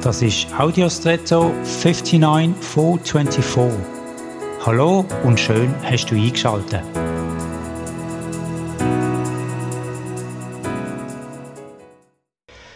Das ist Audiostretto 59424. Hallo und schön hast du eingeschaltet.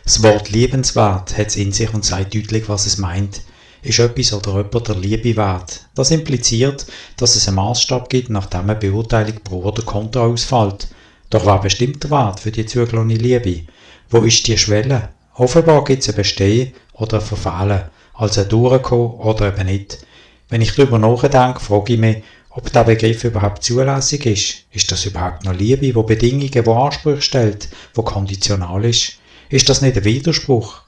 Das Wort liebenswert hat es in sich und sagt deutlich, was es meint. Ist etwas oder jemand der Liebe wert? Das impliziert, dass es einen Maßstab gibt, nach dem eine Beurteilung pro oder contra ausfällt. Doch was bestimmt der Wert für die zugelassene Liebe? Wo ist die Schwelle? Offenbar gibt es ein Bestehen oder ein Verfehlen, also ein Durchkommen oder eben nicht. Wenn ich darüber nachdenke, frage ich mich, ob der Begriff überhaupt zulässig ist. Ist das überhaupt noch Liebe, wo Bedingungen, wo Ansprüche stellt, wo konditional ist? Ist das nicht ein Widerspruch?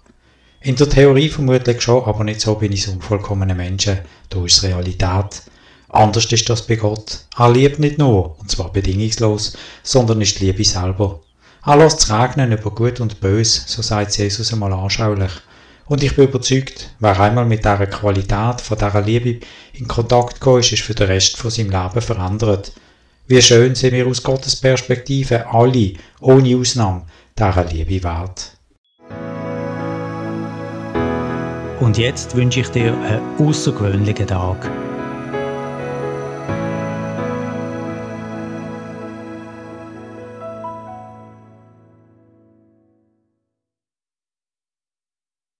In der Theorie vermutlich schon, aber nicht so bin ich so unvollkommene Menschen. Da ist Realität. Anders ist das bei Gott. Er liebt nicht nur, und zwar bedingungslos, sondern ist Liebe selber. Er lässt es regnen über Gut und Böse, so sagt Jesus einmal anschaulich. Und ich bin überzeugt, wer einmal mit dieser Qualität von dieser Liebe in Kontakt gekommen ist, ist für den Rest von seinem Leben verändert. Wie schön sind wir aus Gottes Perspektive alle, ohne Ausnahme, dieser Liebe wert. Und jetzt wünsche ich dir einen außergewöhnlichen Tag.